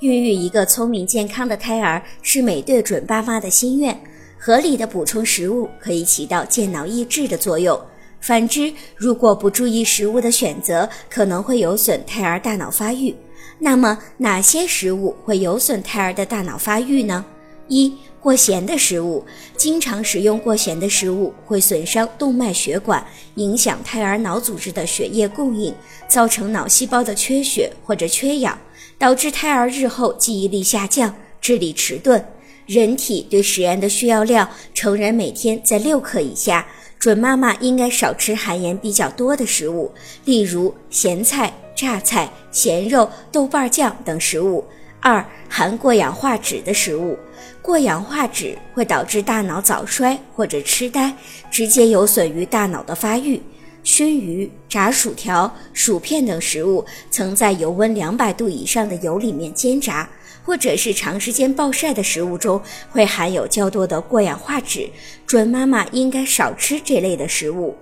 孕育一个聪明健康的胎儿是每对准爸妈的心愿。合理的补充食物可以起到健脑益智的作用。反之，如果不注意食物的选择，可能会有损胎儿大脑发育。那么，哪些食物会有损胎儿的大脑发育呢？一、过咸的食物。经常食用过咸的食物会损伤动脉血管，影响胎儿脑组织的血液供应，造成脑细胞的缺血或者缺氧，导致胎儿日后记忆力下降、智力迟钝。人体对食盐的需要量，成人每天在六克以下。准妈妈应该少吃含盐比较多的食物，例如咸菜、榨菜、咸肉、豆瓣酱等食物。二、含过氧化脂的食物，过氧化脂会导致大脑早衰或者痴呆，直接有损于大脑的发育。熏鱼、炸薯条、薯片等食物，曾在油温两百度以上的油里面煎炸。或者是长时间暴晒的食物中会含有较多的过氧化脂，准妈妈应该少吃这类的食物。